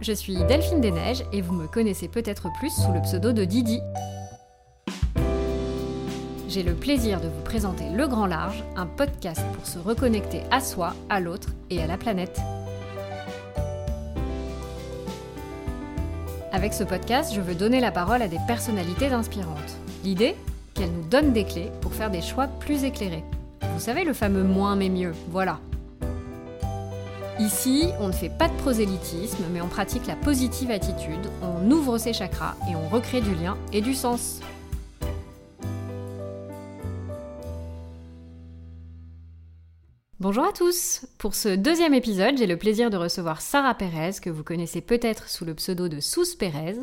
je suis Delphine Desneiges et vous me connaissez peut-être plus sous le pseudo de Didi. J'ai le plaisir de vous présenter Le Grand Large, un podcast pour se reconnecter à soi, à l'autre et à la planète. Avec ce podcast, je veux donner la parole à des personnalités inspirantes. L'idée Qu'elles nous donnent des clés pour faire des choix plus éclairés. Vous savez le fameux moins mais mieux, voilà. Ici, on ne fait pas de prosélytisme, mais on pratique la positive attitude, on ouvre ses chakras et on recrée du lien et du sens. Bonjour à tous Pour ce deuxième épisode, j'ai le plaisir de recevoir Sarah Pérez, que vous connaissez peut-être sous le pseudo de Sous Pérez.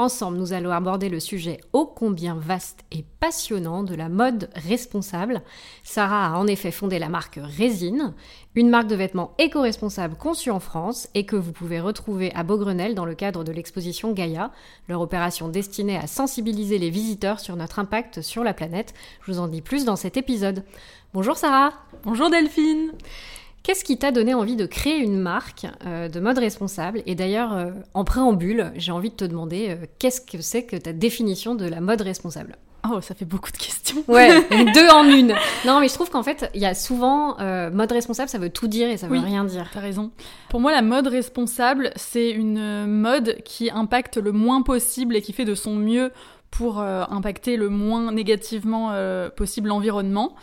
Ensemble, nous allons aborder le sujet ô combien vaste et passionnant de la mode responsable. Sarah a en effet fondé la marque Résine, une marque de vêtements éco-responsables conçue en France et que vous pouvez retrouver à Beaugrenelle dans le cadre de l'exposition Gaïa, leur opération destinée à sensibiliser les visiteurs sur notre impact sur la planète. Je vous en dis plus dans cet épisode. Bonjour Sarah Bonjour Delphine Qu'est-ce qui t'a donné envie de créer une marque euh, de mode responsable Et d'ailleurs, euh, en préambule, j'ai envie de te demander euh, qu'est-ce que c'est que ta définition de la mode responsable? Oh, ça fait beaucoup de questions. Ouais, deux en une. Non, mais je trouve qu'en fait, il y a souvent mode responsable, ça veut tout dire et ça veut rien dire. T'as raison. Pour moi, la mode responsable, c'est une mode qui impacte le moins possible et qui fait de son mieux pour impacter le moins négativement possible l'environnement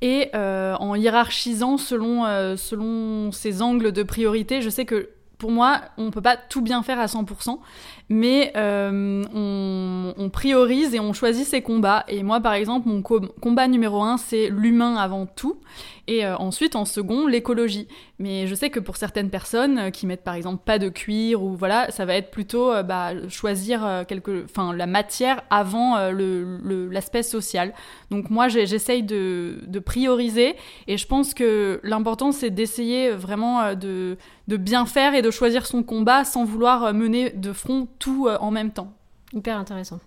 et euh, en hiérarchisant selon, euh, selon ses angles de priorité. Je sais que pour moi, on ne peut pas tout bien faire à 100%, mais euh, on, priorise et on choisit ses combats. Et moi, par exemple, mon combat numéro un, c'est l'humain avant tout, et ensuite, en second, l'écologie. Mais je sais que pour certaines personnes qui mettent par exemple pas de cuir ou voilà, ça va être plutôt bah, choisir quelque, enfin la matière avant l'aspect social. Donc moi, j'essaye de, prioriser et je pense que l'important, c'est d'essayer vraiment euh, de, bien faire et de choisir son combat sans vouloir euh, mener de front euh, en même temps. Hyper intéressant.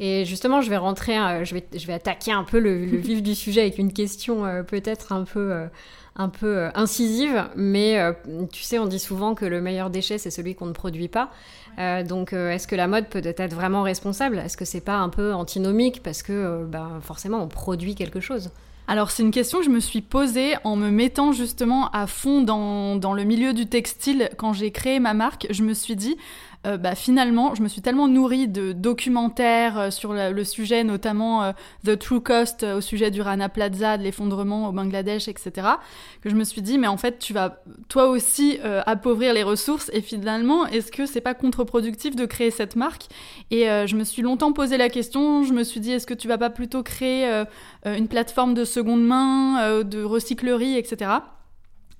Et justement, je vais rentrer, je, vais, je vais attaquer un peu le, vif du sujet avec une question peut-être un peu, un peu incisive, mais tu sais, on dit souvent que le meilleur déchet, c'est celui qu'on ne produit pas. Euh, donc, euh, est-ce que la mode peut être vraiment responsable? Est-ce que c'est pas un peu antinomique parce que euh, ben, forcément on produit quelque chose? Alors c'est une question que je me suis posée en me mettant justement à fond dans, dans le milieu du textile quand j'ai créé ma marque. Je me suis dit, euh, bah, finalement, je me suis tellement nourrie de documentaires euh, sur le, sujet, notamment euh, The True Cost au sujet du Rana Plaza, de l'effondrement au Bangladesh, etc., que je me suis dit, mais en fait, tu vas toi aussi appauvrir les ressources et finalement, est-ce que c'est pas contre-productif de créer cette marque? Et je me suis longtemps posé la question, je me suis dit, est-ce que tu vas pas plutôt créer une plateforme de seconde main, de recyclerie, etc.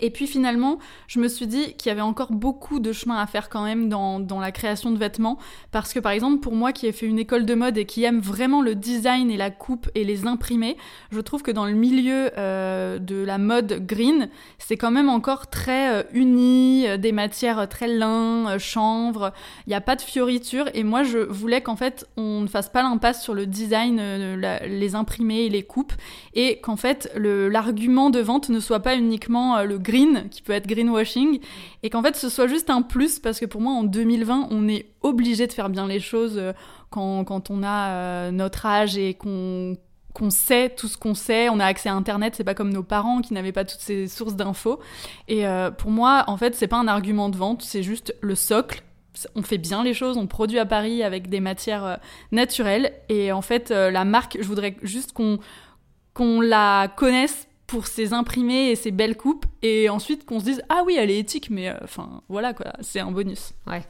Et puis finalement, je me suis dit qu'il y avait encore beaucoup de chemin à faire quand même dans, la création de vêtements. Parce que par exemple, pour moi qui ai fait une école de mode et qui aime vraiment le design et la coupe et les imprimés, je trouve que dans le milieu euh, de la mode green, c'est quand même encore très euh, uni, euh, des matières très lin, chanvre, il n'y a pas de fioritures. Et moi, je voulais qu'en fait, on ne fasse pas l'impasse sur le design, les imprimés et les coupes. Et qu'en fait, l'argument de vente ne soit pas uniquement le green, qui peut être greenwashing, et qu'en fait ce soit juste un plus, parce que pour moi en 2020, on est obligé de faire bien les choses euh, quand, quand on a euh, notre âge et qu'on qu'on sait tout ce qu'on sait, on a accès à Internet, c'est pas comme nos parents qui n'avaient pas toutes ces sources d'infos. Et euh, pour moi, en fait, c'est pas un argument de vente, c'est juste le socle. On fait bien les choses, on produit à Paris avec des matières naturelles. Et en fait, la marque, je voudrais juste qu'on qu'on la connaisse pour ses imprimés et ses belles coupes et ensuite qu'on se dise ah oui elle est éthique mais euh, enfin voilà quoi c'est un bonus. Ouais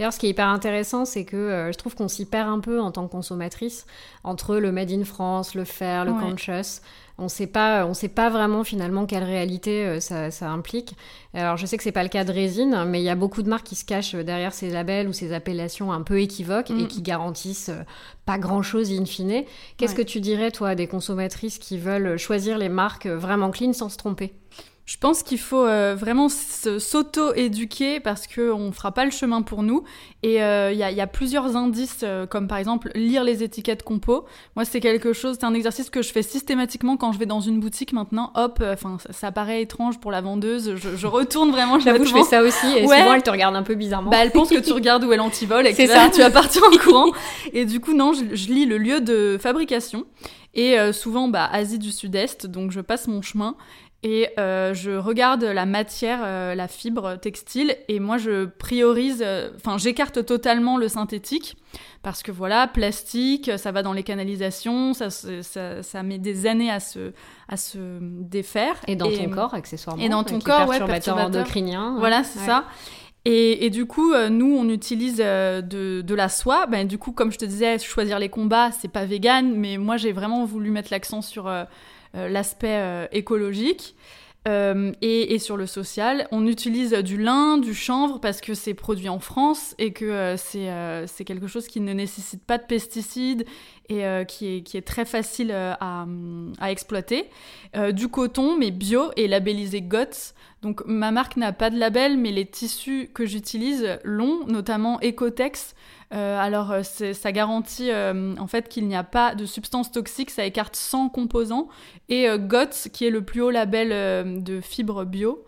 D'ailleurs, ce qui est hyper intéressant, c'est que euh, je trouve qu'on s'y perd un peu en tant que consommatrice entre le made in France, le fair, le conscious on sait pas, on sait pas vraiment finalement quelle réalité euh, ça, implique. Alors je sais que c'est pas le cas de résine, mais il y a beaucoup de marques qui se cachent derrière ces labels ou ces appellations un peu équivoques et mm. qui garantissent euh, pas grand chose in fine. Qu'est-ce que tu dirais toi à des consommatrices qui veulent choisir les marques vraiment clean sans se tromper? Je pense qu'il faut euh, vraiment s'auto-éduquer parce qu'on ne fera pas le chemin pour nous. Et il euh, y, a plusieurs indices, euh, comme par exemple lire les étiquettes compo. Moi, c'est quelque chose, c'est un exercice que je fais systématiquement quand je vais dans une boutique maintenant. Hop, enfin, ça, paraît étrange pour la vendeuse. Je, retourne vraiment. J'avoue, je fais ça aussi. Et souvent, elle te regarde un peu bizarrement. Bah, elle pense que tu regardes où elle antivole et que ça. tu vas partir en courant. Et du coup, non, je, je lis le lieu de fabrication. Et souvent, bah, Asie du Sud-Est, donc je passe mon chemin et euh, je regarde la matière, euh, la fibre textile, et moi je priorise, euh, enfin j'écarte totalement le synthétique, parce que voilà, plastique, ça va dans les canalisations, ça, ça, ça met des années à se, à se défaire. Et dans ton corps, accessoirement. Et dans ton corps, ouais, perturbateur endocrinien. Voilà, c'est ça. Et, et, du coup, nous, on utilise de, de, la soie. Ben, du coup, comme je te disais, choisir les combats, c'est pas vegan, mais moi, j'ai vraiment voulu mettre l'accent sur euh, l'aspect euh, écologique. Euh, et, sur le social, on utilise du lin, du chanvre parce que c'est produit en France et que c'est quelque chose qui ne nécessite pas de pesticides et qui, est, qui, est, très facile à, à exploiter. du coton, mais bio et labellisé GOTS. Donc ma marque n'a pas de label, mais les tissus que j'utilise l'ont, notamment Ecotex, euh, alors, euh, ça garantit euh, en fait qu'il n'y a pas de substances toxiques, ça écarte 100 composants. Et GOTS, qui est le plus haut label de fibres bio.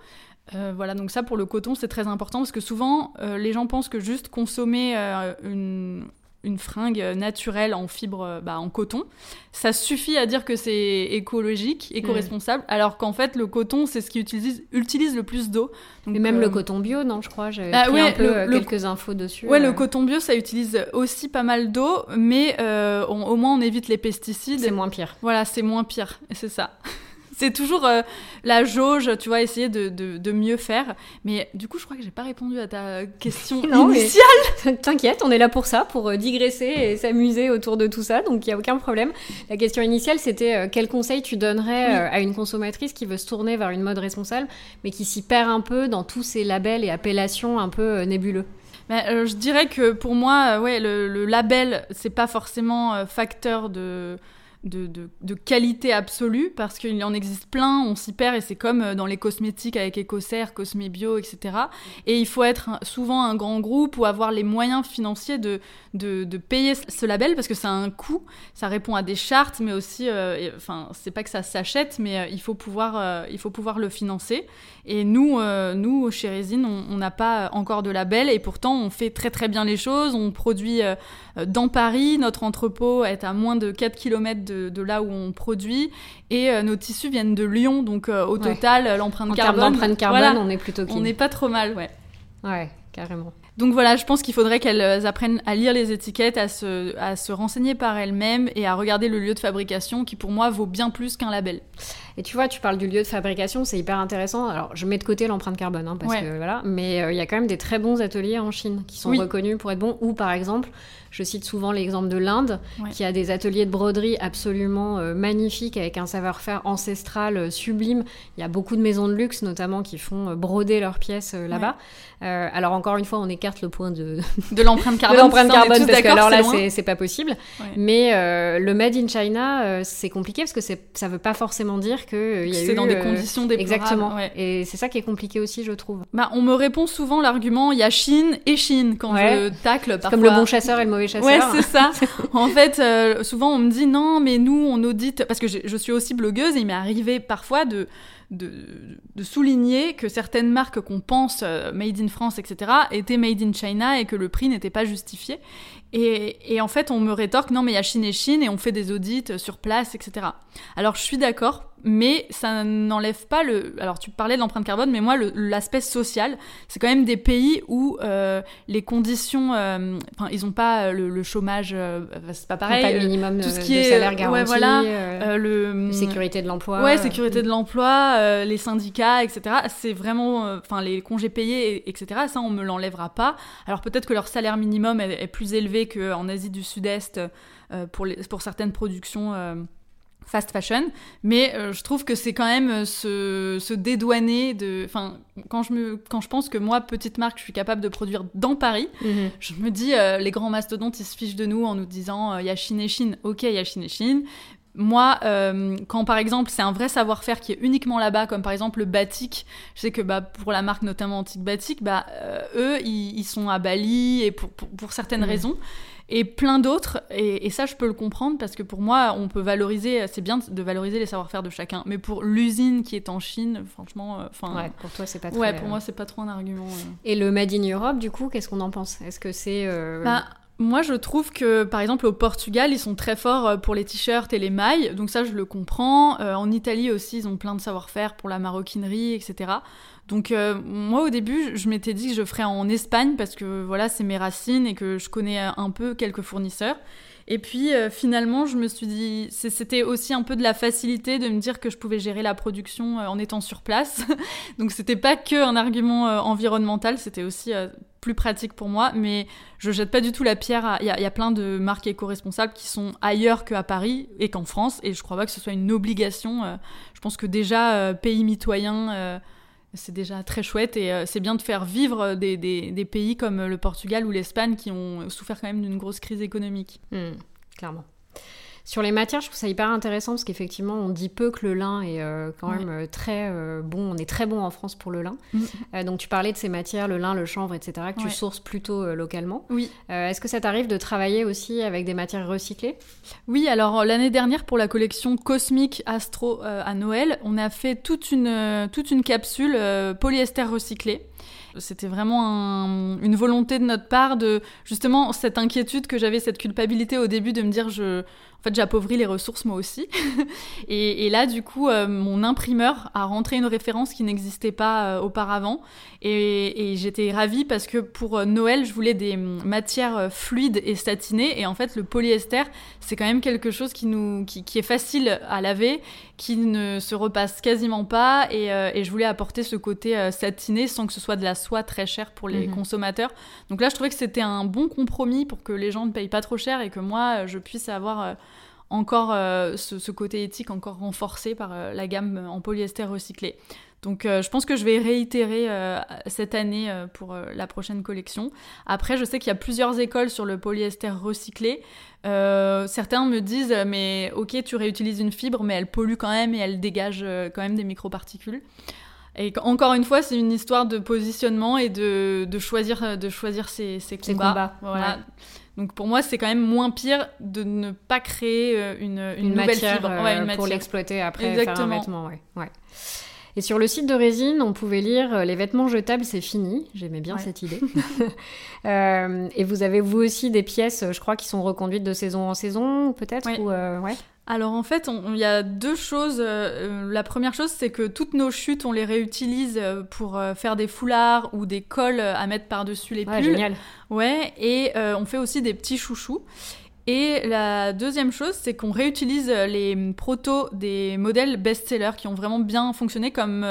voilà, donc ça pour le coton, c'est très important parce que souvent, les gens pensent que juste consommer une, une fringue naturelle en fibre, bah, en coton. Ça suffit à dire que c'est écologique, éco-responsable, alors qu'en fait, le coton, c'est ce qui utilise, utilise le plus d'eau. Mais même le euh, coton bio, non, je crois, ah, pris un peu euh, quelques infos dessus. Ouais, le euh. coton bio, ça utilise aussi pas mal d'eau, mais au moins on évite les pesticides. C'est moins pire. Voilà, c'est moins pire, c'est ça c'est toujours euh, la jauge, tu vois, essayer de, de, mieux faire. Mais du coup, je crois que j'ai pas répondu à ta question initiale. T'inquiète, on est là pour ça, pour euh, digresser et s'amuser autour de tout ça, donc il y a aucun problème. La question initiale, c'était euh, quel conseil tu donnerais à une consommatrice qui veut se tourner vers une mode responsable, mais qui s'y perd un peu dans tous ces labels et appellations un peu nébuleux? Mais, je dirais que pour moi, ouais, le, le label, c'est pas forcément facteur de de, qualité absolue parce qu'il en existe plein, on s'y perd et c'est comme euh, dans les cosmétiques avec Ecocer, Cosmebio, etc. Et il faut être souvent un grand groupe ou avoir les moyens financiers de, de, de payer ce label parce que ça a un coût, ça répond à des chartes, mais aussi, euh, enfin, c'est pas que ça s'achète, mais euh, il, faut pouvoir, il faut pouvoir le financer. Et nous, nous chez Résine, on n'a pas encore de label et pourtant on fait très très bien les choses, on produit dans Paris, notre entrepôt est à moins de 4 km de de, là où on produit. Et euh, nos tissus viennent de Lyon, donc euh, au total, l'empreinte carbone. L'empreinte carbone, on est plutôt On n'est pas trop mal, ouais. Ouais, carrément. Donc voilà, je pense qu'il faudrait qu'elles euh, apprennent à lire les étiquettes, à se, à se renseigner par elles-mêmes et à regarder le lieu de fabrication qui pour moi vaut bien plus qu'un label. Et tu vois, tu parles du lieu de fabrication, c'est hyper intéressant. Alors je mets de côté l'empreinte carbone, hein, parce que voilà, mais il y a quand même des très bons ateliers en Chine qui sont reconnus pour être bons. Ou par exemple, je cite souvent l'exemple de l'Inde, qui a des ateliers de broderie absolument euh, magnifiques avec un savoir-faire ancestral euh, sublime. Il y a beaucoup de maisons de luxe, notamment, qui font euh, broder leurs pièces là-bas. alors encore une fois, on écarte le point de, de l'empreinte carbone, l'empreinte carbone parce que alors là, c'est pas possible. Mais le Made in China, c'est compliqué parce que ça veut pas forcément dire que y a c'est dans des conditions déplorables. Exactement. Et c'est ça qui est compliqué aussi, je trouve. Bah, on me répond souvent l'argument il y a Chine et Chine quand je tacle. Parfois. Comme le bon chasseur et le mauvais Ouais, c'est ça. en fait, euh, souvent on me dit non, mais nous on audite parce que je suis aussi blogueuse et il m'est arrivé parfois de de, de, souligner que certaines marques qu'on pense euh, made in France, etc., étaient made in China et que le prix n'était pas justifié. Et, et, en fait, on me rétorque non, mais il y a Chine et Chine et on fait des audits sur place, etc. Alors je suis d'accord mais ça n'enlève pas le. Alors, tu parlais de l'empreinte carbone, mais moi, l'aspect social, c'est quand même des pays où euh, les conditions. Euh, enfin, ils n'ont pas le, chômage, euh, c'est pas pareil. Pas le minimum tout ce qui de est, salaire garanti. Ouais, voilà. le, sécurité de l'emploi. Ouais, sécurité de l'emploi, les syndicats, etc. C'est vraiment. Enfin, les congés payés, etc. Ça, on me l'enlèvera pas. Alors, peut-être que leur salaire minimum est, est plus élevé qu'en Asie du Sud-Est pour, les, pour certaines productions fast fashion, mais euh, je trouve que c'est quand même euh, se, dédouaner de... Enfin, quand je, me, quand je pense que moi, petite marque, je suis capable de produire dans Paris, mhm. je me dis, euh, les grands mastodontes, ils se fichent de nous en nous disant, il y a Chine et Chine. Ok, il y a Chine et Chine, moi, quand par exemple c'est un vrai savoir-faire qui est uniquement là-bas, comme par exemple le batik, je sais que bah, pour la marque notamment Antique Batik, bah, eux, ils, sont à Bali et pour, pour, certaines mm. raisons, et plein d'autres. Et, ça, je peux le comprendre parce que pour moi, on peut valoriser, c'est bien de valoriser les savoir-faire de chacun. Mais pour l'usine qui est en Chine, franchement, euh, ouais, pour toi, c'est pas. Ouais, pour moi, c'est pas trop un argument. Et le Made in Europe, du coup, qu'est-ce qu'on en pense? Est-ce que c'est bah, moi, je trouve que, par exemple, au Portugal, ils sont très forts euh, pour les t-shirts et les mailles, donc ça, je le comprends. Euh, en Italie aussi, ils ont plein de savoir-faire pour la maroquinerie, etc. Donc, euh, moi, au début, je m'étais dit que je ferais en Espagne parce que, voilà, c'est mes racines et que je connais un peu quelques fournisseurs. Et puis finalement, je me suis dit, c'était aussi un peu de la facilité de me dire que je pouvais gérer la production en étant sur place. Donc c'était pas que un argument environnemental, c'était aussi plus pratique pour moi, mais je jette pas du tout la pierre. Il y, a plein de marques éco-responsables qui sont ailleurs qu'à Paris et qu'en France, et je crois pas que ce soit une obligation. Euh, je pense que déjà, euh, pays mitoyen, euh, c'est déjà très chouette, et c'est bien de faire vivre des, des, pays comme le Portugal ou l'Espagne qui ont souffert quand même d'une grosse crise économique. Hmm, clairement. Sur les matières, je trouve ça hyper intéressant parce qu'effectivement, on dit peu que le lin est euh, quand même euh, très euh, bon. On est très bon en France pour le lin. Mm. donc, tu parlais de ces matières, le lin, le chanvre, etc., que tu sources plutôt localement. Oui. Est-ce que ça t'arrive de travailler aussi avec des matières recyclées? Oui, alors l'année dernière, pour la collection Cosmique Astro à Noël, on a fait toute une, toute une capsule polyester recyclé. C'était vraiment une volonté de notre part de justement cette inquiétude que j'avais, cette culpabilité au début de me dire je, en fait, j'appauvris les ressources moi aussi. et, là, du coup, euh, mon imprimeur a rentré une référence qui n'existait pas euh, auparavant. Et, j'étais ravie parce que pour euh, Noël, je voulais des hum, matières fluides et satinées. Et en fait, le polyester, c'est quand même quelque chose qui, nous, qui, est facile à laver, qui ne se repasse quasiment pas. Et, je voulais apporter ce côté satiné sans que ce soit de la soie très chère pour les mhm. consommateurs. Donc là, je trouvais que c'était un bon compromis pour que les gens ne payent pas trop cher et que moi, je puisse avoir encore euh, ce, côté éthique encore renforcé par euh, la gamme en polyester recyclé. Donc euh, je pense que je vais réitérer cette année pour la prochaine collection. Après, je sais qu'il y a plusieurs écoles sur le polyester recyclé. certains me disent mais ok tu réutilises une fibre mais elle pollue quand même et elle dégage quand même des microparticules. Et encore une fois, c'est une histoire de positionnement et de, de choisir, de choisir ses, ses combats. Voilà. Donc pour moi, c'est quand même moins pire de ne pas créer euh, une, une, nouvelle matière, fibre. Euh, pour l'exploiter après, Exactement. faire un vêtement. Ouais. ouais. Et sur le site de Résine, on pouvait lire euh, Les vêtements jetables, c'est fini. J'aimais bien cette idée. euh, et vous avez vous aussi des pièces, je crois, qui sont reconduites de saison en saison, peut-être ou, ouais. Alors en fait, il y a deux choses. Euh, la première chose, c'est que toutes nos chutes, on les réutilise euh, pour euh, faire des foulards ou des cols à mettre par-dessus les pulls. génial. Ouais, et on fait aussi des petits chouchous. Et la deuxième chose, c'est qu'on réutilise les protos des modèles best-sellers qui ont vraiment bien fonctionné, comme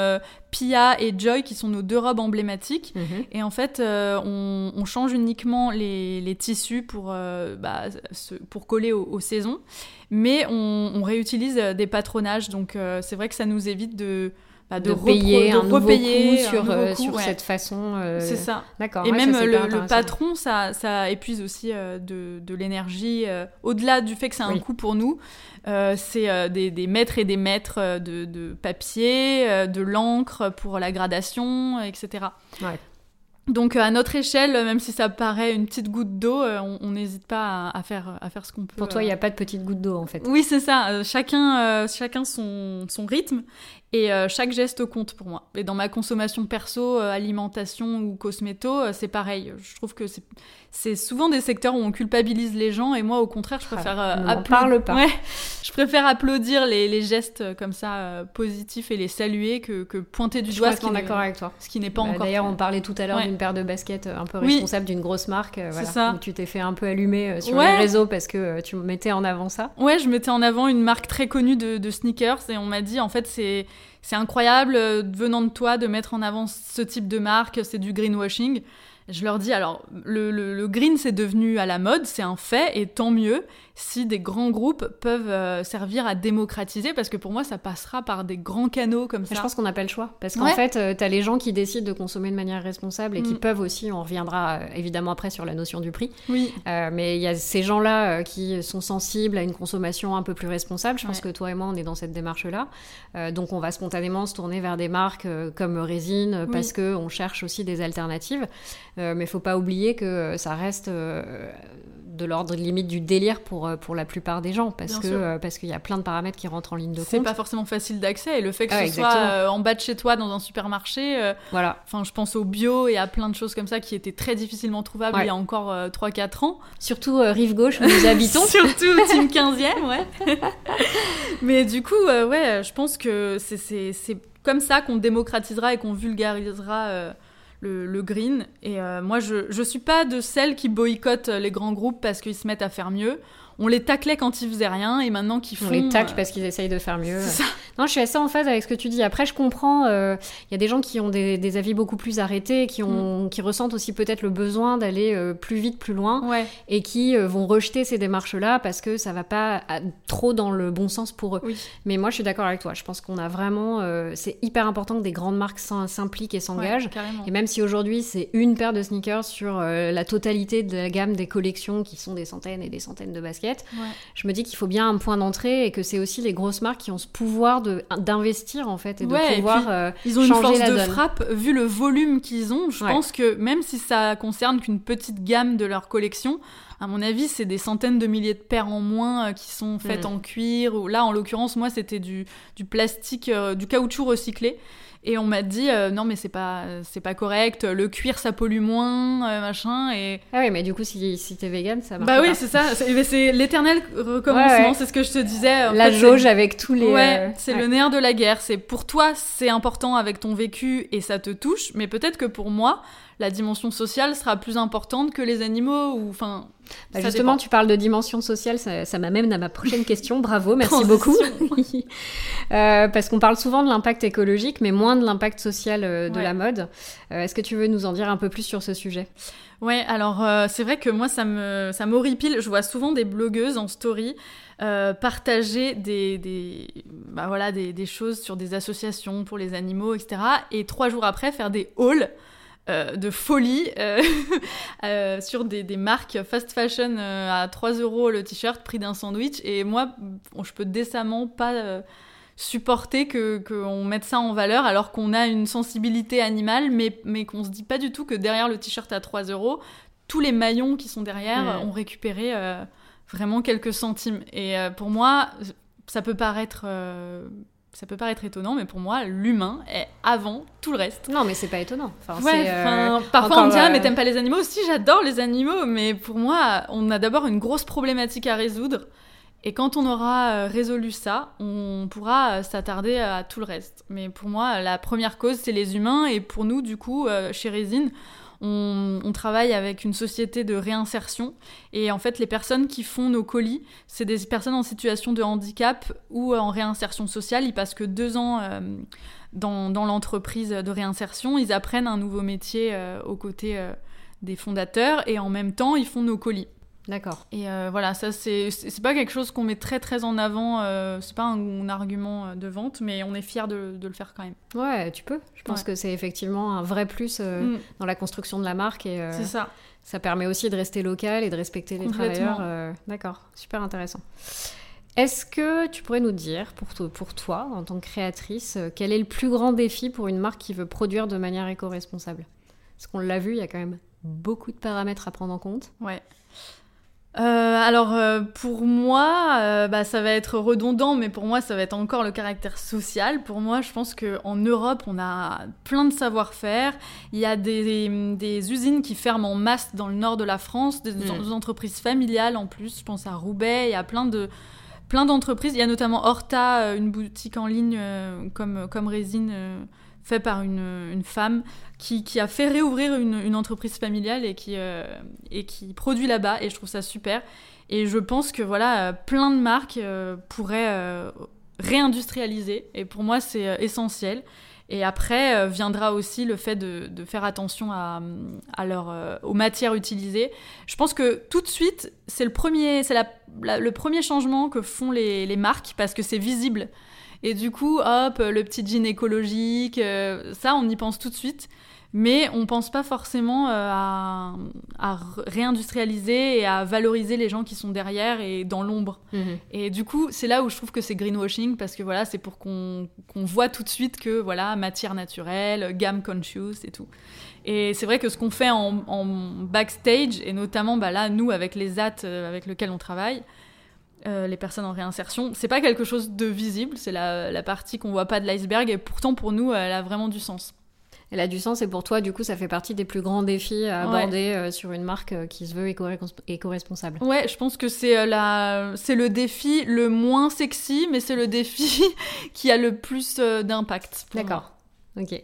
Pia et Joy, qui sont nos deux robes emblématiques. Mhm. Et en fait, on, change uniquement les, tissus pour, bah, pour coller aux saisons mais on, réutilise euh, des patronages, donc euh, c'est vrai que ça nous évite de bah, de, payer un repayer sur, euh, sur cette façon. C'est ça. D'accord. Et même le, patron, ça, ça épuise aussi de, de l'énergie. Au-delà du fait que c'est un coût pour nous, c'est des, des, mètres et des mètres de, de papier, de l'encre pour la gradation, etc. Ouais. Donc à notre échelle, même si ça paraît une petite goutte d'eau, euh, on n'hésite pas à, faire, à faire ce qu'on peut. Pour toi, il n'y a pas de petite goutte d'eau en fait. Oui, c'est ça. Euh, chacun, euh, chacun son, son rythme. Et chaque geste compte pour moi. Et dans ma consommation perso, alimentation ou cosméto, c'est pareil. Je trouve que c'est souvent des secteurs où on culpabilise les gens et moi au contraire je préfère ah, parle pas. Ouais, je préfère applaudir les, les gestes euh, comme ça euh, positifs et les saluer que, que pointer du doigt ce qui d'accord avec toi ce qui n'est pas bah, encore d'ailleurs on parlait tout à l'heure d'une paire de baskets euh, un peu responsable d'une grosse marque voilà, ça. où tu t'es fait un peu allumer sur les réseaux parce que tu mettais en avant ça. Ouais je mettais en avant une marque très connue de, de sneakers et on m'a dit en fait c'est c'est incroyable venant de toi de mettre en avant ce type de marque c'est du greenwashing. Je leur dis alors, le, green c'est devenu à la mode, c'est un fait, et tant mieux si des grands groupes peuvent euh, servir à démocratiser, parce que pour moi ça passera par des grands canaux comme ça. Je pense qu'on n'a pas le choix, parce qu'en fait, euh, tu as les gens qui décident de consommer de manière responsable et qui mm. peuvent aussi, on reviendra euh, évidemment après sur la notion du prix, oui. mais il y a ces gens-là qui sont sensibles à une consommation un peu plus responsable. Je pense que toi et moi on est dans cette démarche-là, donc on va spontanément se tourner vers des marques comme Résine, parce qu'on cherche aussi des alternatives. Euh, mais il faut pas oublier que ça reste euh, de l'ordre limite du délire pour, euh, pour la plupart des gens, parce que parce qu'il y a plein de paramètres qui rentrent en ligne de compte. C'est pas forcément facile d'accès, et le fait que ce soit en bas de chez toi dans un supermarché, voilà. Enfin, je pense au bio et à plein de choses comme ça qui étaient très difficilement trouvables il y a encore 3-4 ans. Surtout rive gauche où nous habitons. Surtout team 15e, ouais. mais du coup, ouais, je pense que c'est comme ça qu'on démocratisera et qu'on vulgarisera le, green. Et euh, moi, je, je suis pas de celles qui boycottent les grands groupes parce qu'ils se mettent à faire mieux on les taclait quand ils faisaient rien et maintenant qu'ils font. On les tacle euh, parce qu'ils essayent de faire mieux. Non, je suis assez en phase avec ce que tu dis. Après, je comprends. Il euh, y a des gens qui ont des, avis beaucoup plus arrêtés, qui, ont, mm. qui ressentent aussi peut-être le besoin d'aller euh, plus vite, plus loin, et qui vont rejeter ces démarches-là parce que ça va pas trop dans le bon sens pour eux. Mais moi, je suis d'accord avec toi. Je pense qu'on a vraiment. c'est hyper important que des grandes marques s'impliquent et s'engagent. et même si aujourd'hui c'est une paire de sneakers sur la totalité de la gamme des collections qui sont des centaines et des centaines de baskets je me dis qu'il faut bien un point d'entrée et que c'est aussi les grosses marques qui ont ce pouvoir d'investir en fait et de pouvoir euh, ils ont une force de frappe vu le volume qu'ils ont. Je pense que même si ça concerne qu'une petite gamme de leur collection, à mon avis, c'est des centaines de milliers de paires en moins euh, qui sont faites mm. en cuir. Ou là, en l'occurrence, moi, c'était du, du plastique, euh, du caoutchouc recyclé. Et on m'a dit euh, non mais c'est pas c'est pas correct, le cuir ça pollue moins, euh, machin et Ah oui, mais du coup si, si t'es vegan, ça marche Bah oui, c'est ça, c'est l'éternel recommencement, c'est ce que je te disais. la jauge avec tous les Ouais, c'est le nerf de la guerre, c'est pour toi c'est important avec ton vécu et ça te touche, mais peut-être que pour moi, la dimension sociale sera plus importante que les animaux ou enfin bah, justement, tu parles de dimension sociale, ça, m'amène à ma prochaine question. Bravo, merci beaucoup. Euh, parce qu'on parle souvent de l'impact écologique, mais moins de l'impact social euh, de la mode. Euh, est-ce que tu veux nous en dire un peu plus sur ce sujet? Ouais, alors c'est vrai que moi, ça me ça m'horripile. Je vois souvent des blogueuses en story partager des, des, bah voilà, des, des choses sur des associations pour les animaux, etc. Et trois jours après, faire des hauls euh, de folie euh, euh, sur des, marques fast fashion à 3 euros le t-shirt, prix d'un sandwich. Et moi, je peux décemment pas supporter qu'on mette ça en valeur alors qu'on a une sensibilité animale, mais, mais qu'on se dit pas du tout que derrière le t-shirt à 3 euros, tous les maillons qui sont derrière ont récupéré vraiment quelques centimes. Et pour moi, ça peut paraître ça peut paraître étonnant, mais pour moi, l'humain est avant tout le reste. Non, mais c'est pas étonnant. Enfin, ouais, euh, parfois on me dit, ah, mais euh, t'aimes pas les animaux? Si, j'adore les animaux, mais pour moi, on a d'abord une grosse problématique à résoudre. Et quand on aura euh, résolu ça, on pourra s'attarder à tout le reste. Mais pour moi, la première cause, c'est les humains. Et pour nous, du coup, chez Résine, on, travaille avec une société de réinsertion et en fait les personnes qui font nos colis, c'est des personnes en situation de handicap ou en réinsertion sociale. Ils passent que deux ans euh, dans, l'entreprise de réinsertion, ils apprennent un nouveau métier euh, aux côtés euh, des fondateurs et en même temps ils font nos colis. D'accord. Et euh, voilà, ça c'est pas quelque chose qu'on met très très en avant, euh, c'est pas un, argument euh, de vente, mais on est fier de, le faire quand même. Ouais, tu peux. Je pense que c'est effectivement un vrai plus mm. dans la construction de la marque et c'est ça. Ça permet aussi de rester local et de respecter les travailleurs. D'accord, super intéressant. Est-ce que tu pourrais nous dire, pour, pour toi, en tant que créatrice, quel est le plus grand défi pour une marque qui veut produire de manière éco-responsable? Parce qu'on l'a vu, il y a quand même beaucoup de paramètres à prendre en compte. Ouais. Euh, alors euh, pour moi, euh, bah, ça va être redondant, mais pour moi ça va être encore le caractère social. Pour moi, je pense qu'en Europe, on a plein de savoir-faire. Il y a des, des, usines qui ferment en masse dans le nord de la France, des, mm. entreprises familiales en plus. Je pense à Roubaix, il y a plein de plein d'entreprises. Il y a notamment Horta, une boutique en ligne comme, comme Résine fait par une, femme qui, a fait réouvrir une, entreprise familiale et qui, euh, et qui produit là-bas et je trouve ça super. Et je pense que voilà, euh, plein de marques euh, pourraient réindustrialiser et pour moi c'est essentiel. Et après viendra aussi le fait de, faire attention à, leur, aux matières utilisées. Je pense que tout de suite, c'est le premier, le premier changement que font les, les marques parce que c'est visible. Et du coup, hop, le petit jean écologique, euh, ça, on y pense tout de suite. Mais on pense pas forcément euh, à, réindustrialiser et à valoriser les gens qui sont derrière et dans l'ombre. Mhm. Et du coup, c'est là où je trouve que c'est greenwashing parce que voilà, c'est pour qu'on voit tout de suite que voilà, matière naturelle, gamme conscious et tout. Et c'est vrai que ce qu'on fait en, en backstage, et notamment bah, là, nous, avec les AT euh, avec lesquels on travaille, euh, les personnes en réinsertion, c'est pas quelque chose de visible, c'est la, la partie qu'on voit pas de l'iceberg, et pourtant pour nous, elle a vraiment du sens. Elle a du sens et pour toi, du coup, ça fait partie des plus grands défis à Ouais. aborder euh, sur une marque euh, qui se veut éco- éco-responsable. Ouais, je pense que c'est euh, la... c'est le défi le moins sexy, mais c'est le défi qui a le plus euh, d'impact. D'accord. Ok.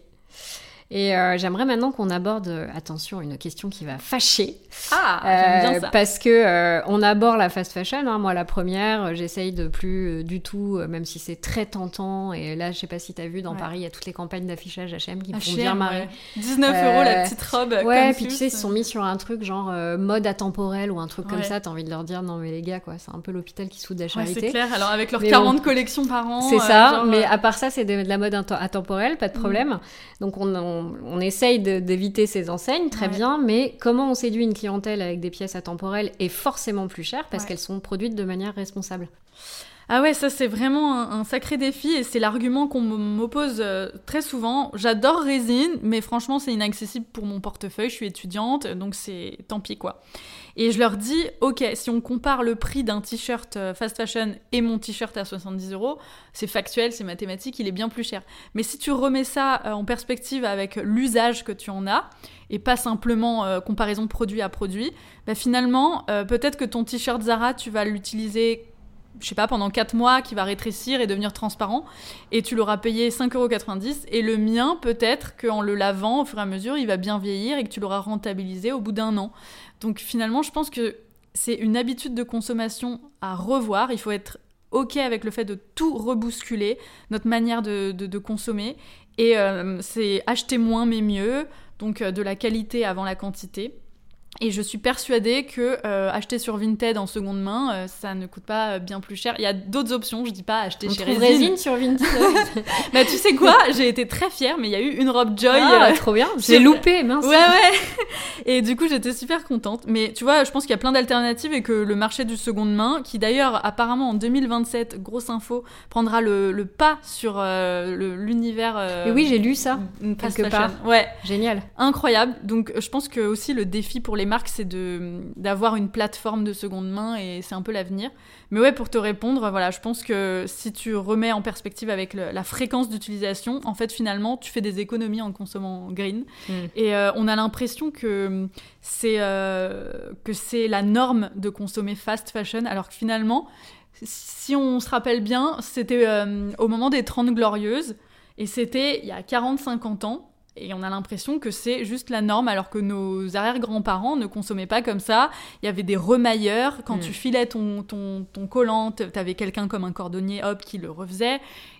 Et euh, j'aimerais maintenant qu'on aborde, euh, attention, une question qui va fâcher. Ah, j'aime bien Euh, ça. Parce que euh, on aborde la fast fashion. hein. Moi, la première, euh, j'essaye de plus euh, du tout, euh, même si c'est très tentant. Et là, je sais pas si t'as vu dans Ouais. Paris, il y a toutes les campagnes d'affichage H&M qui me font bien marrer. ouais. 19 euros la Euh, petite robe. Ouais, puis tu sais, ils se sont mis sur un truc genre euh, mode atemporel ou un truc comme ça. T'as envie de leur dire non mais les gars, quoi, c'est un peu l'hôpital qui soude la charité. c'est clair. Alors avec leurs Mais 40 collections par an. C'est euh, ça, genre, mais euh, à part ça, c'est de, de la mode atemporelle, pas de Mm. problème. Donc on, on, on essaye d'éviter ces enseignes, très Ouais. bien, mais comment on séduit une clientèle avec des pièces atemporelles est forcément plus cher parce Ouais. qu'elles sont produites de manière responsable? Ah ouais, ça c'est vraiment un, un sacré défi et c'est l'argument qu'on m'oppose euh, très souvent. J'adore résine, mais franchement c'est inaccessible pour mon portefeuille. Je suis étudiante, donc c'est tant pis quoi. Et je leur dis, ok, si on compare le prix d'un t-shirt euh, fast fashion et mon t-shirt à 70 euros, c'est factuel, c'est mathématique, il est bien plus cher. Mais si tu remets ça euh, en perspective avec l'usage que tu en as, et pas simplement euh, comparaison produit à produit, bah finalement, peut-être que ton t-shirt Zara, tu vas l'utiliser je sais pas, pendant 4 mois, qui va rétrécir et devenir transparent, et tu l'auras payé 5,90€, et le mien, peut-être qu'en le lavant, au fur et à mesure, il va bien vieillir et que tu l'auras rentabilisé au bout d'un an. Donc finalement, je pense que c'est une habitude de consommation à revoir, il faut être OK avec le fait de tout rebousculer, notre manière de, de- consommer, et euh, c'est acheter moins mais mieux, donc euh, de la qualité avant la quantité. Et je suis persuadée que euh, acheter sur Vinted en seconde main, euh, ça ne coûte pas euh, bien plus cher. Il y a d'autres options, je dis pas acheter On chez Résine. Résine sur Vinted. Bah tu sais quoi, j'ai été très fière, mais il y a eu une robe Joy. ah, trop bien. j'ai- loupé, mince. Ouais ouais. Et du coup j'étais super contente. Mais tu vois, je pense qu'il y a plein d'alternatives et que le marché du seconde main, qui d'ailleurs apparemment en 2027, grosse info, prendra le, le pas sur l'univers. oui, j'ai lu ça. quelque part. Ouais. Génial. incroyable. Donc je pense que aussi le défi pour les marques c'est d'avoir une plateforme de seconde main et c'est un peu l'avenir. Mais ouais pour te répondre, voilà, je pense que si tu remets en perspective avec le- la fréquence d'utilisation, en fait finalement tu fais des économies en consommant green Mm. et euh, on a l'impression que c'est euh, que c'est la norme de consommer fast fashion alors que finalement si on se rappelle bien, c'était euh, au moment des 30 glorieuses et c'était il y a 40-50 ans. Et on a l'impression que c'est juste la norme, alors que nos arrière-grands-parents ne consommaient pas comme ça. Il y avait des remailleurs. Quand Mm. tu filais ton, ton, ton collant, t'avais quelqu'un comme un cordonnier, hop, qui le refaisait.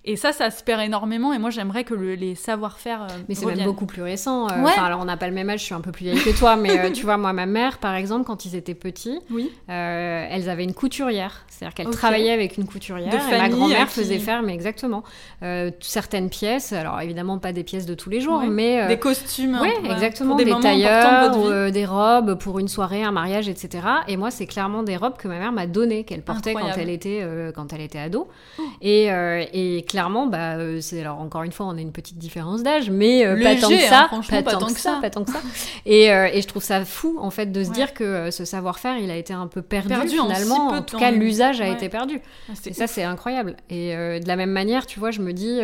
Et ça, ça se perd énormément. Et moi, j'aimerais que le- les savoir-faire. euh, Mais c'est même beaucoup plus récent. euh, Ouais. Alors on n'a pas le même âge, je suis un peu plus vieille que toi, mais euh, tu vois, moi, ma mère, par exemple, quand ils étaient petits, Oui. euh, elles avaient une couturière. C'est-à-dire qu'elles Ok. travaillaient avec une couturière. De et ma grand-mère qui- faisait faire, mais exactement, certaines pièces. Alors évidemment, pas des pièces de tous les jours, Ouais. mais. Des costumes. Ouais, hein, exactement, des, de tailleurs, des robes pour une soirée, un mariage, etc. Et moi, c'est clairement des robes que ma mère m'a données, qu'elle portait quand elle était quand elle était ado. Et, euh, et clairement, bah, euh, c'est alors encore une fois, on a une petite différence d'âge, mais euh, pas tant que ça, hein, pas, tant que ça, pas tant que ça. Et, euh, et je trouve ça fou en fait de se Ouais. dire que ce savoir-faire, il a été un peu perdu, Perdu en si finalement. En tout cas, l'usage a été perdu. Ah, Et ça, c'est incroyable. Et de la même manière, tu vois, je me dis,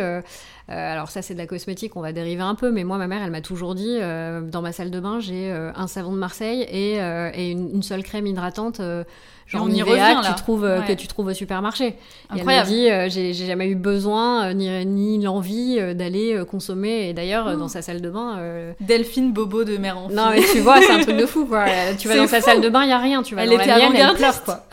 alors ça, c'est de la cosmétique, on va dériver un peu, mais moi, ma mère, elle m'a toujours dit, euh, dans ma salle de bain, j'ai euh, un savon de Marseille et, euh, et une, une seule crème hydratante, euh, genre on y revient, que, tu trouves, euh, Ouais. que tu trouves au supermarché. Et elle me incroyable. dit, euh, j'ai jamais eu besoin, euh, ni, ni l'envie euh, d'aller euh, consommer. Et d'ailleurs, euh, Oh. dans sa salle de bain... euh, Delphine Bobo de mère en Non, mais tu vois, c'est un truc de fou, quoi. Euh, Tu vas dans sa salle de bain, il y a rien. Tu vas Elle dans était la mienne, elle pleure, quoi.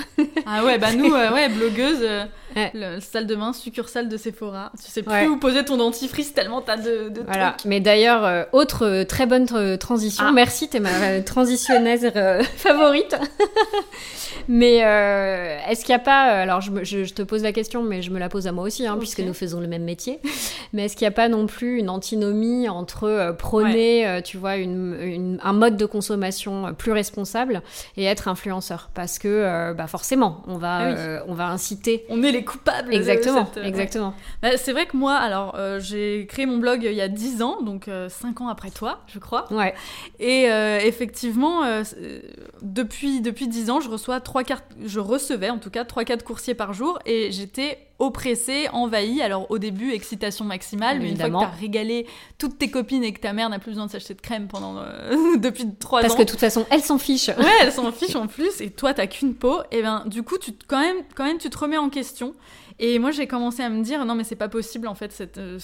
Ah ouais, bah nous, euh, ouais, blogueuse. Euh, la salle de bain, succursale de Sephora. Tu sais plus où poser ton dentifrice tellement t'as de, de voilà. Mais d'ailleurs, euh, autre euh, très bonne transition. Ah. Merci, t'es ma transitionnaise favorite. mais est-ce qu'il n'y a pas, alors je, je, te pose la question, mais je me la pose à moi aussi, hein, puisque nous faisons le même métier. mais est-ce qu'il n'y a pas non plus une antinomie entre prôner, tu vois, une, un mode de consommation plus responsable et être influenceur? Parce que, bah forcément, on va, ah on va inciter. On est les coupables. Exactement, euh, exactement. Bah, c'est vrai que moi, alors, euh, j'ai créé mon blog il y a 10 ans, donc 5 euh, ans après toi, je crois. Ouais. Et effectivement, depuis, depuis 10 ans, je, reçois 3 4, je recevais en tout cas 3-4 coursiers par jour et j'étais oppressée, envahie. Alors au début, excitation maximale, mais une fois que t'as régalé toutes tes copines et que ta mère n'a plus besoin de s'acheter de crème pendant depuis 3 ans. Parce que de toute façon, elle s'en fiche. Ouais, elle s'en fiche en plus, et toi, t'as qu'une peau. Et ben, du coup, tu, quand, même, quand même, tu te remets en question. Et moi, j'ai commencé à me dire, non, mais c'est pas possible, en fait, cette, euh,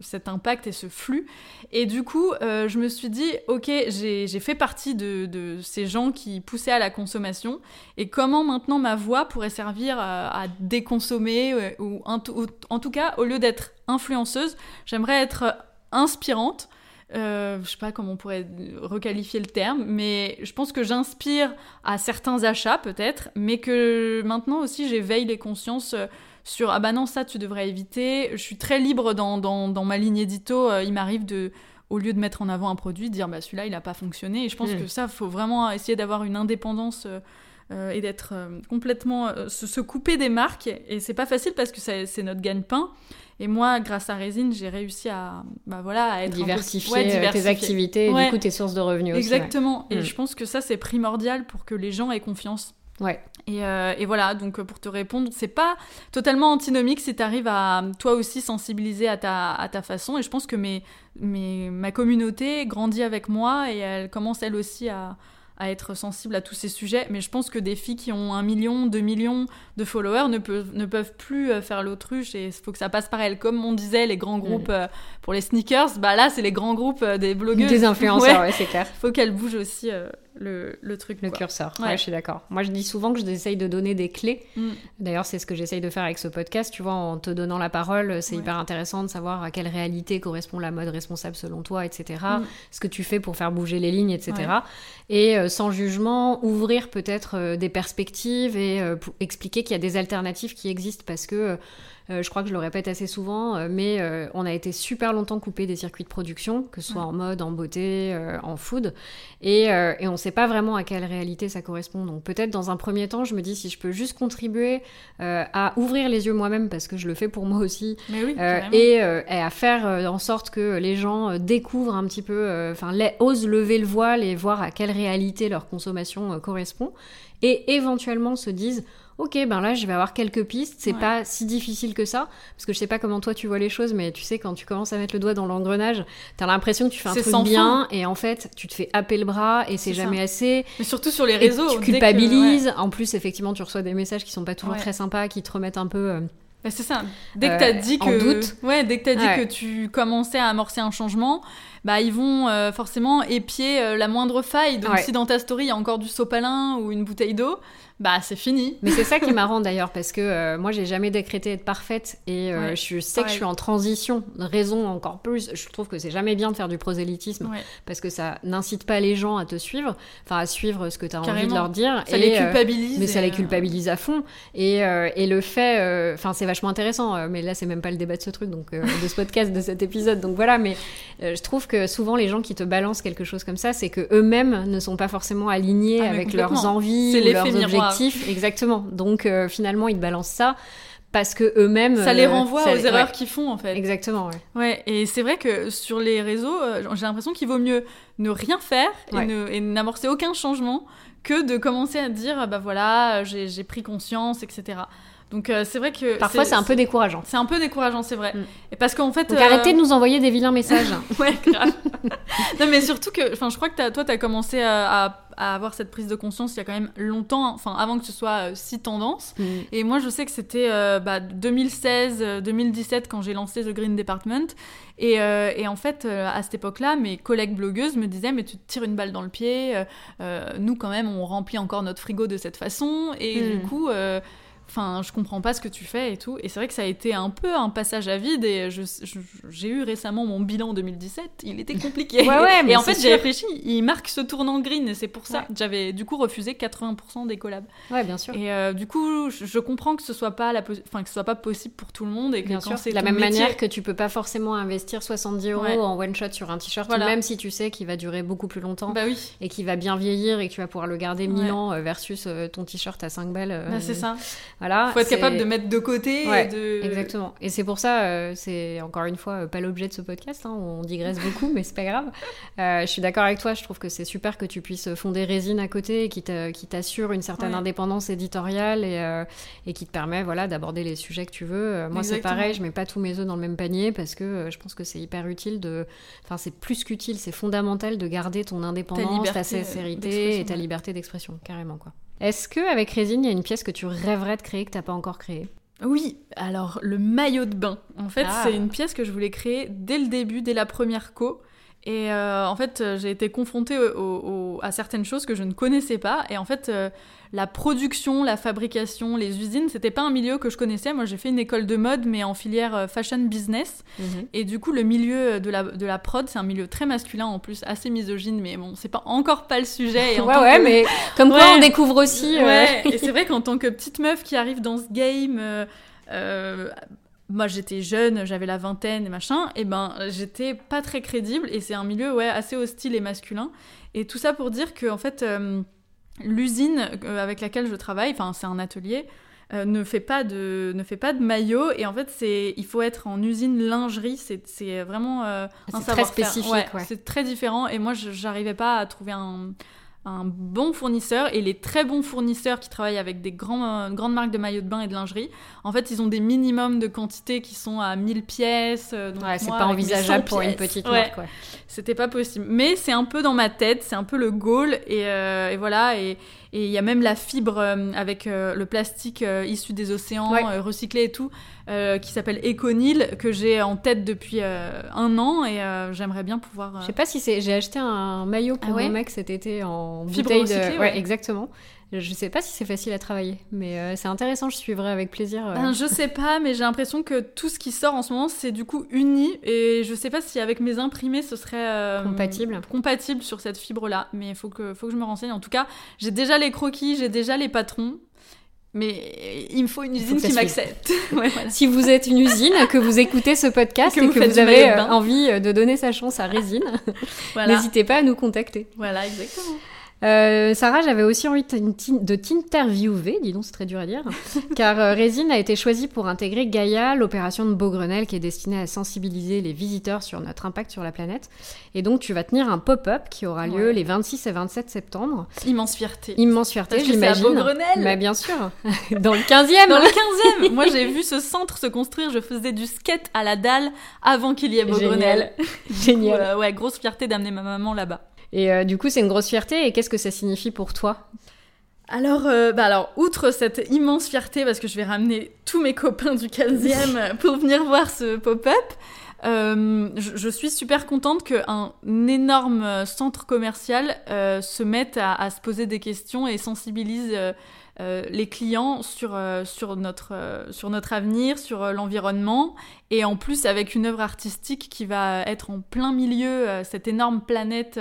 cet impact et ce flux. Et du coup, euh, je me suis dit, ok, j'ai fait partie de, de, ces gens qui poussaient à la consommation. Et comment maintenant ma voix pourrait servir à, déconsommer euh, ou, en, tout cas, au lieu d'être influenceuse, j'aimerais être inspirante. Euh, je sais pas comment on pourrait requalifier le terme, mais je pense que j'inspire à certains achats peut-être, mais que maintenant aussi j'éveille les consciences sur ah bah non ça tu devrais éviter. Je suis très libre dans, dans, ma ligne édito. Euh, il m'arrive de au lieu de mettre en avant un produit, dire bah celui-là il n'a pas fonctionné. Et je pense mm. que ça faut vraiment essayer d'avoir une indépendance. Euh, euh, et d'être complètement se, couper des marques et c'est pas facile parce que c'est notre gagne-pain et moi grâce à Résine j'ai réussi à bah voilà à être diversifier, tes activités et du coup tes sources de revenus exactement et mm. je pense que ça c'est primordial pour que les gens aient confiance Ouais. Euh, et, voilà, donc pour te répondre, c'est pas totalement antinomique si tu arrives à toi aussi sensibiliser à ta, à ta façon. Et je pense que mes, mes, ma communauté grandit avec moi et elle commence elle aussi à, à être sensible à tous ces sujets. Mais je pense que des filles qui ont un million, deux millions de followers ne peuvent, ne peuvent plus euh, faire l'autruche et il faut que ça passe par elles. Comme on disait, les grands groupes euh, pour les sneakers, bah là, c'est les grands groupes des blogueuses. Des influenceurs, ouais, c'est clair. faut qu'elles bougent aussi le, le truc. Le curseur, ouais. je suis d'accord. Moi, je dis souvent que j'essaye de donner des clés. Mm. D'ailleurs, c'est ce que j'essaye de faire avec ce podcast. Tu vois, en te donnant la parole, c'est hyper intéressant de savoir à quelle réalité correspond la mode responsable selon toi, etc. Mm. Ce que tu fais pour faire bouger les lignes, etc. Et euh, sans jugement, ouvrir peut-être euh, des perspectives et euh, expliquer qu'il y a des alternatives qui existent parce que euh, je crois que je le répète assez souvent, euh, mais euh, on a été super longtemps coupé des circuits de production, que ce soit en mode, en beauté, en food, et, et on ne sait pas vraiment à quelle réalité ça correspond. Donc peut-être dans un premier temps, je me dis si je peux juste contribuer à ouvrir les yeux moi-même, parce que je le fais pour moi aussi, et, à faire en sorte que les gens découvrent un petit peu, enfin osent lever le voile et voir à quelle réalité leur consommation correspond, et éventuellement se disent ok, ben là, je vais avoir quelques pistes. C'est pas si difficile que ça. Parce que je sais pas comment toi tu vois les choses, mais tu sais, quand tu commences à mettre le doigt dans l'engrenage, t'as l'impression que tu fais un truc bien. Et en fait, tu te fais happer le bras et c'est jamais assez. Mais surtout sur les réseaux. tu culpabilises. En plus, effectivement, tu reçois des messages qui sont pas toujours très sympas, qui te remettent un peu. Euh, bah, c'est ça. Dès que t'as euh, dit que, doute. ouais, dès que t'as dit que tu commençais à amorcer un changement, bah ils vont euh, forcément épier la moindre faille. Donc si dans ta story il y a encore du sopalin ou une bouteille d'eau, bah c'est fini. Mais c'est ça qui est marrant d'ailleurs parce que euh, moi j'ai jamais décrété être parfaite et euh, je sais que je suis en transition. Raison encore plus, je trouve que c'est jamais bien de faire du prosélytisme parce que ça n'incite pas les gens à te suivre, enfin à suivre ce que tu as envie de leur dire. Ça les euh, culpabilise. mais ça les culpabilise à fond. Et, et le fait, enfin c'est vachement intéressant, mais là c'est même pas le débat de ce truc, donc de ce podcast, de cet épisode. Donc voilà, mais je trouve que souvent les gens qui te balancent quelque chose comme ça, c'est que eux-mêmes ne sont pas forcément alignés ah, avec leurs envies ou leurs objectifs exactement. Donc euh, finalement, ils balancent ça parce que eux-mêmes ça les euh, renvoie aux erreurs qu'ils font en fait exactement ouais, ouais et c'est vrai que sur les réseaux euh, j'ai l'impression qu'il vaut mieux ne rien faire et n'amorcer aucun changement que de commencer à dire ah bah voilà j'ai pris conscience etc donc c'est vrai que parfois c'est un peu décourageant. C'est un peu décourageant, c'est vrai. Mm. Et parce qu'en fait, Donc arrêtez de nous envoyer des vilains messages. ouais, grave. non mais surtout que, enfin, je crois que as, toi, t'as commencé à à avoir cette prise de conscience il y a quand même longtemps, enfin avant que ce soit euh, si tendance. Mm. Et moi, je sais que c'était 2016, euh, 2017 bah, quand j'ai lancé The Green Department. Et, euh, et en fait, à cette époque-là, mes collègues blogueuses me disaient mais tu te tires une balle dans le pied. nous, quand même, on remplit encore notre frigo de cette façon. Et du mm. coup Enfin, je comprends pas ce que tu fais et tout. Et c'est vrai que ça a été un peu un passage à vide. Et j'ai eu récemment mon bilan 2017. Il était compliqué. Ouais, ouais, mais et en fait, j'ai réfléchi. Il marque ce tournant green. Et c'est pour ça. Ouais. J'avais du coup refusé 80% des collabs. Ouais, bien sûr. Et euh, du coup, je, je comprends que ce soit pas la, enfin que ce soit pas possible pour tout le monde et que Bien sûr, c'est de la même métier- manière que tu peux pas forcément investir 70 euros Ouais. en one shot sur un t-shirt, Voilà. même si tu sais qu'il va durer beaucoup plus longtemps Bah oui. et qu'il va bien vieillir et que tu vas pouvoir le garder 1000 Ouais. ans euh, versus euh, ton t-shirt à 5 balles. euh, Bah, c'est ça. Voilà. Faut être capable de mettre de côté. Ouais, et de... Exactement. Et c'est pour ça, euh, c'est encore une fois euh, pas l'objet de ce podcast, hein, on digresse beaucoup, mais c'est pas grave. Euh, je suis d'accord avec toi, je trouve que c'est super que tu puisses fonder Résine à côté et qui t'assure une certaine Ouais. indépendance éditoriale et, euh, et qui te permet voilà, d'aborder les sujets que tu veux. Moi, c'est pareil, je mets pas tous mes œufs dans le même panier parce que je pense que c'est hyper utile de. Enfin, c'est plus qu'utile, c'est fondamental de garder ton indépendance, ta, liberté, euh, sincérité et ta liberté d'expression, carrément quoi. Est-ce qu'avec Résine, il y a une pièce que tu rêverais de créer que t'as pas encore créée? Oui, alors le maillot de bain. En fait, Ah. c'est une pièce que je voulais créer dès le début, dès la première co. Et euh, en fait, euh, j'ai été confrontée au- au- au- à certaines choses que je ne connaissais pas. Et en fait, euh, la production, la fabrication, les usines, c'était pas un milieu que je connaissais. Moi, j'ai fait une école de mode, mais en filière fashion business. Et du coup, le milieu de la, de la prod, c'est un milieu très masculin, en plus assez misogyne. Mais bon, c'est pas encore pas le sujet. Et en ouais, ouais, que- mais comme quoi Ouais. on découvre aussi. Ouais, et c'est vrai qu'en tant que petite meuf qui arrive dans ce game, euh, moi j'étais jeune, j'avais la vingtaine et machin, et ben j'étais pas très crédible et c'est un milieu ouais assez hostile et masculin. Et tout ça pour dire que en fait euh, l'usine euh, avec laquelle je travaille, enfin c'est un atelier. euh, ne fait pas de ne fait pas de maillot et en fait c'est il faut être en usine lingerie c'est c'est vraiment euh, un C'est très savoir-faire. spécifique, Ouais, ouais. c'est très différent et moi je- j'arrivais pas à trouver un un bon fournisseur et les très bons fournisseurs qui travaillent avec des grands, euh, grandes marques de maillots de bain et de lingerie, en fait, ils ont des minimums de quantité qui sont à 1000 pièces. euh, donc Ouais, c'est pas envisageable 100 pour une petite ouais, marque. Ouais. C'était pas possible. Mais c'est un peu dans ma tête, c'est un peu le goal. Et, euh, et voilà, et et il y a même la fibre euh, avec euh, le plastique euh, issu des océans, Ouais. recyclé et tout, qui s'appelle Econil, que j'ai en tête depuis un an et j'aimerais bien pouvoir. Je sais pas si c'est. J'ai acheté un maillot pour Ah ouais mon mec cet été en Fibre bouteille recyclée, de. ouais. exactement. Je sais pas si c'est facile à travailler, mais euh, c'est intéressant. Je suivrai avec plaisir. euh. Ben, je sais pas, mais j'ai l'impression que tout ce qui sort en ce moment, c'est du coup uni. Et je sais pas si avec mes imprimés, ce serait euh, Compatible. compatible sur cette fibre-là. Mais il faut que, faut que je me renseigne. En tout cas, j'ai déjà les croquis, j'ai déjà les patrons. Mais il me faut une faut usine qui m'accepte. Ouais, voilà. Si vous êtes une usine, que vous écoutez ce podcast Que et vous que vous avez euh, envie de donner sa chance à Résine, Voilà. n'hésitez pas à nous contacter. Voilà, exactement. Euh, Sarah, j'avais aussi envie de t'in- de t'interviewer, dis donc c'est très dur à dire, car euh, Résine a été choisie pour intégrer Gaïa, l'opération de Beaugrenelle qui est destinée à sensibiliser les visiteurs sur notre impact sur la planète. Et donc tu vas tenir un pop-up qui aura lieu Ouais. les 26 et 27 septembre. Immense fierté. Immense fierté, j'imagine. Beaugrenelle. Bah, bien sûr, dans le 15e. Dans le 15e Moi, j'ai vu ce centre se construire. Je faisais du skate à la dalle avant qu'il y ait Beaugrenelle. Génial. Ouais, ouais, grosse fierté d'amener ma maman là-bas. Et euh, du coup, c'est une grosse fierté. Et qu'est-ce que ça signifie pour toi? Alors, euh, bah alors, outre cette immense fierté, parce que je vais ramener tous mes copains du 15e pour venir voir ce pop-up, euh, je, je suis super contente qu'un énorme centre commercial euh, se mette à, à se poser des questions et sensibilise euh, les clients sur, euh, sur, notre, euh, sur notre avenir, sur l'environnement, et en plus avec une œuvre artistique qui va être en plein milieu, cette énorme planète.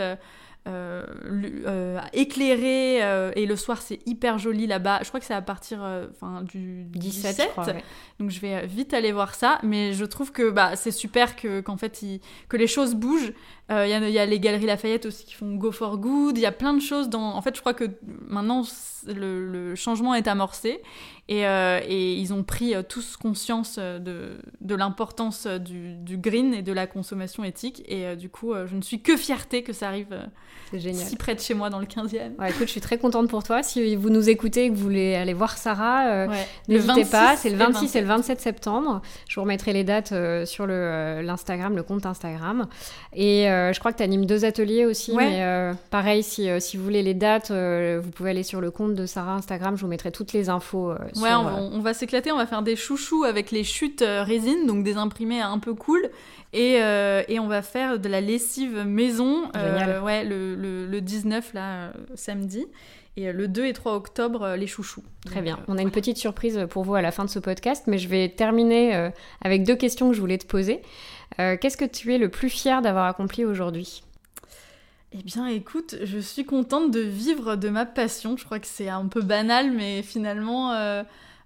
éclairée et le soir c'est hyper joli là-bas. Je crois que c'est à partir enfin du 17, 17, je crois. ouais. donc je vais vite aller voir ça. Mais je trouve que bah, c'est super que qu'en fait il- que les choses bougent. Euh, Il y, a- il y a les galeries Lafayette aussi qui font Go for Good. Il y a plein de choses dans. En fait, je crois que maintenant le, le changement est amorcé et, euh, et ils ont pris euh, tous conscience euh, de, de l'importance euh, du, du green et de la consommation éthique. Et euh, du coup, euh, je ne suis que fierté que ça arrive euh, si près de chez moi dans le 15e. Ouais, écoute, je suis très contente pour toi. Si vous nous écoutez et que vous voulez aller voir Sarah, euh, Ouais. n'hésitez 26 pas. C'est le et 26 et le 27 septembre. Je vous remettrai les dates euh, sur le euh, l'Instagram, le compte Instagram. Et euh, je crois que tu animes deux ateliers aussi. Ouais. Mais euh, pareil, si, euh, si vous voulez les dates, vous pouvez aller sur le compte de Sarah Instagram. Je vous mettrai toutes les infos Ouais, on, va s'éclater, on va faire des chouchous avec les chutes résine, donc des imprimés un peu cool. Et, et, on va faire de la lessive maison ouais, le, le, le, 19 là, samedi. Et le 2 et 3 octobre, les chouchous. Très bien. On a une petite surprise pour vous à la fin de ce podcast, mais je vais terminer avec deux questions que je voulais te poser. Qu'est-ce que tu es le plus fier d'avoir accompli aujourd'hui? Eh bien, écoute, je suis contente de vivre de ma passion. Je crois que c'est un peu banal, mais finalement, euh,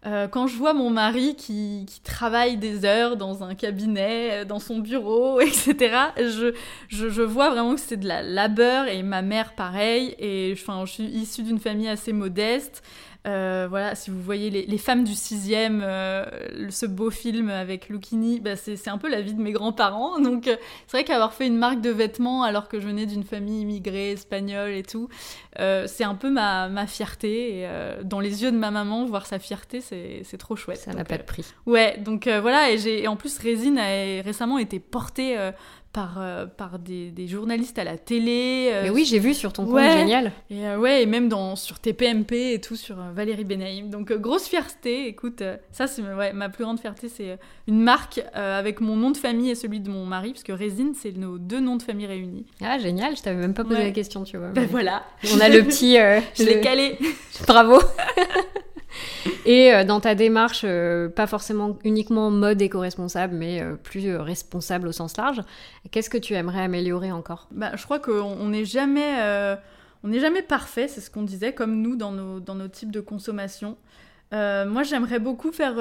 euh, quand je vois mon mari qui, travaille des heures dans un cabinet, euh, dans son bureau, etc., je, je, vois vraiment que c'est de la labeur et ma mère pareil. Et enfin, je suis issue d'une famille assez modeste. Euh, voilà, si vous voyez les, femmes du sixième, euh, ce beau film avec Lucchini, bah c'est un peu la vie de mes grands-parents. Donc euh, c'est vrai qu'avoir fait une marque de vêtements alors que je venais d'une famille immigrée espagnole et tout, c'est un peu ma, ma fierté. Et, dans les yeux de ma maman, voir sa fierté, c'est trop chouette. Ça n'a pas de prix. ouais, donc voilà, et, et en plus Résine a récemment été portée par, euh, par des, des, journalistes à la télé. Euh, Mais oui, j'ai vu sur ton compte, génial. Et, euh, ouais, et même dans, sur TPMP et tout, sur Valérie Benaïm. Donc, grosse fierté. Écoute, ça, c'est ouais, ma plus grande fierté. C'est une marque avec mon nom de famille et celui de mon mari, parce que Résine, c'est nos deux noms de famille réunis. Ah, génial, je t'avais même pas posé la question, tu vois. Ben voilà. On a le petit. je l'ai calé. Bravo. Et euh, dans ta démarche, euh, pas forcément uniquement mode éco-responsable, mais euh, plus responsable au sens large, qu'est-ce que tu aimerais améliorer encore? Bah, Je crois qu'on n'est jamais, on jamais parfait, c'est ce qu'on disait, comme nous dans nos, dans nos types de consommation. Moi, j'aimerais beaucoup faire,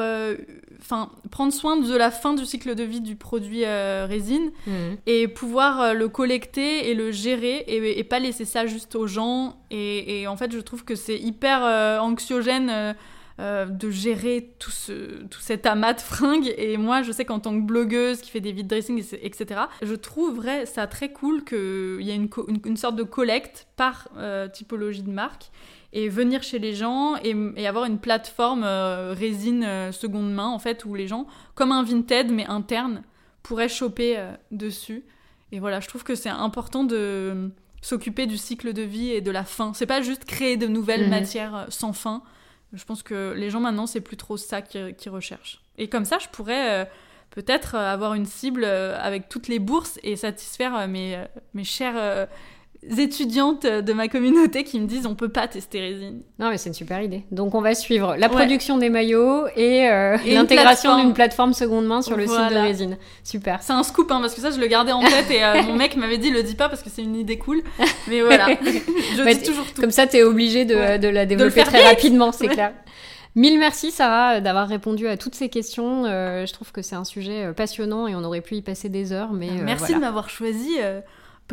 enfin, prendre soin de la fin du cycle de vie du produit résine mmh. et pouvoir le collecter et le gérer et, et, pas laisser ça juste aux gens. Et, et en fait, je trouve que c'est hyper anxiogène euh, de gérer tout, ce, tout cet amas de fringues. Et moi, je sais qu'en tant que blogueuse qui fait des vide dressing, etc., je trouverais ça très cool qu'il y ait une, une, sorte de collecte par euh, typologie de marque et venir chez les gens et, avoir une plateforme euh, résine seconde main, en fait, où les gens, comme un Vinted, mais interne, pourraient choper dessus. Et voilà, je trouve que c'est important de s'occuper du cycle de vie et de la fin. C'est pas juste créer de nouvelles mhm. matières sans fin. Je pense que les gens maintenant, c'est plus trop ça qu'ils recherchent. Et comme ça, je pourrais euh, peut-être euh, avoir une cible euh, avec toutes les bourses et satisfaire mes, mes chers étudiantes de ma communauté qui me disent on peut pas tester résine. Non mais c'est une super idée. Donc on va suivre la production des maillots et, euh, l'intégration d'une plateforme seconde main sur le site de résine. Super. C'est un scoop hein, parce que ça je le gardais en tête et euh, mon mec m'avait dit le dis pas parce que c'est une idée cool. Mais voilà, je dis toujours tout. Comme ça tu es obligé de, de, la développer très rapidement, c'est clair. Mille merci Sarah d'avoir répondu à toutes ces questions. Euh, je trouve que c'est un sujet passionnant et on aurait pu y passer des heures. Mais merci de m'avoir choisi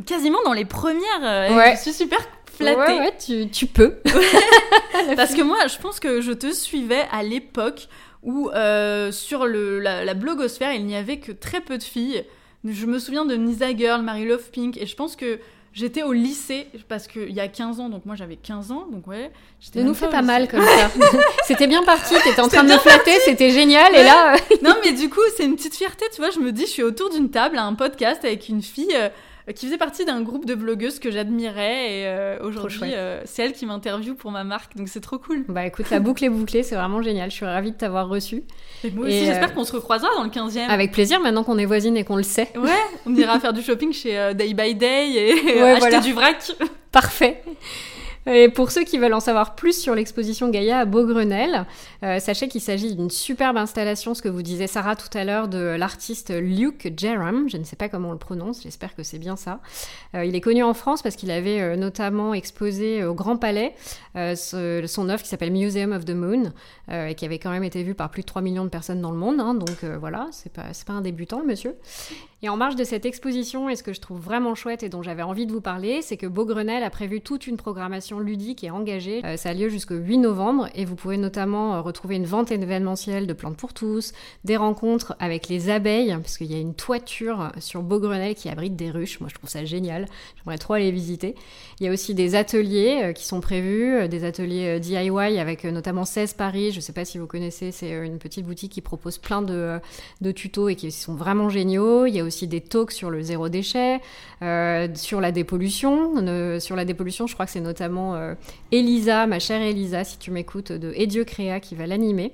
quasiment dans les premières. Euh, je suis super flattée. Ouais, ouais tu, tu peux. Parce que moi, je pense que je te suivais à l'époque où euh, sur le, la, blogosphère, il n'y avait que très peu de filles. Je me souviens de Nisa Girl, Mary Love Pink, et je pense que j'étais au lycée, parce qu'il y a 15 ans, donc moi j'avais 15 ans, donc ouais. Ne nous fait pas mal comme ça. c'était bien parti, t'étais en train de me flatter, c'était génial, et là... Euh, non mais du coup, c'est une petite fierté, tu vois, je me dis, je suis autour d'une table à un podcast avec une fille... Euh, qui faisait partie d'un groupe de blogueuses que j'admirais et euh, aujourd'hui euh, c'est elle qui m'interviewe pour ma marque donc c'est trop cool. Bah écoute, la boucle est bouclée, c'est vraiment génial. Je suis ravie de t'avoir reçu. Et moi aussi, j'espère qu'on se recroisera dans le 15e. Avec plaisir, maintenant qu'on est voisines et qu'on le sait. Ouais, on ira faire du shopping chez Day by Day et acheter du vrac. Parfait. Et pour ceux qui veulent en savoir plus sur l'exposition Gaïa à Beaugrenelle, euh, sachez qu'il s'agit d'une superbe installation, ce que vous disait Sarah tout à l'heure, de l'artiste Luke Jerram. Je ne sais pas comment on le prononce, j'espère que c'est bien ça. Euh, il est connu en France parce qu'il avait euh, notamment exposé au Grand Palais son œuvre qui s'appelle Museum of the Moon, et qui avait quand même été vue par plus de 3 millions de personnes dans le monde. Hein, donc voilà, c'est pas, pas un débutant monsieur. Et en marge de cette exposition, et ce que je trouve vraiment chouette et dont j'avais envie de vous parler, c'est que Beaugrenelle a prévu toute une programmation ludique et engagée. Ça a lieu jusqu'au 8 novembre et vous pouvez notamment euh, retrouver une vente événementielle de plantes pour tous, des rencontres avec les abeilles, parce qu'il y a une toiture sur Beaugrenelle qui abrite des ruches. Moi, je trouve ça génial. J'aimerais trop aller visiter. Il y a aussi des ateliers euh, qui sont prévus, des ateliers DIY avec notamment 16 Paris. Je ne sais pas si vous connaissez, c'est une petite boutique qui propose plein de, tutos et qui sont vraiment géniaux. Il y a aussi des talks sur le zéro déchet, sur la dépollution. sur la dépollution, je crois que c'est notamment Elisa, ma chère Elisa, si tu m'écoutes, de Et Dieu Créa, qui va l'animer.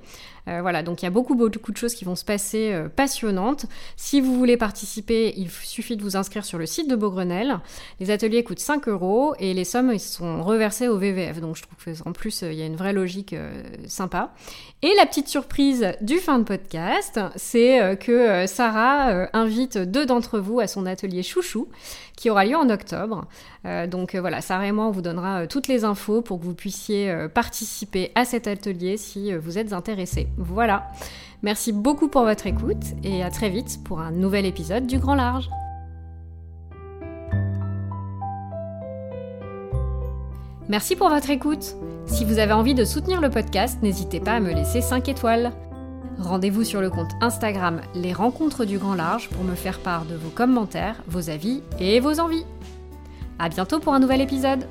Euh, voilà, donc il y a beaucoup, beaucoup de choses qui vont se passer euh, passionnantes. Si vous voulez participer, il suffit de vous inscrire sur le site de Beaugrenelle. Les ateliers coûtent 5 euros et les sommes ils sont reversées au VVF. Donc je trouve qu'en plus, il y a une vraie logique euh, sympa. Et la petite surprise du fin de podcast, c'est que Sarah invite deux d'entre vous à son atelier chouchou qui aura lieu en octobre. Euh, donc euh, voilà, Sarah et moi, on vous donnera euh, toutes les infos pour que vous puissiez participer à cet atelier si vous êtes intéressé. Voilà. Merci beaucoup pour votre écoute et à très vite pour un nouvel épisode du Grand Large. Merci pour votre écoute. Si vous avez envie de soutenir le podcast, n'hésitez pas à me laisser 5 étoiles. Rendez-vous sur le compte Instagram Les Rencontres du Grand Large pour me faire part de vos commentaires, vos avis et vos envies. À bientôt pour un nouvel épisode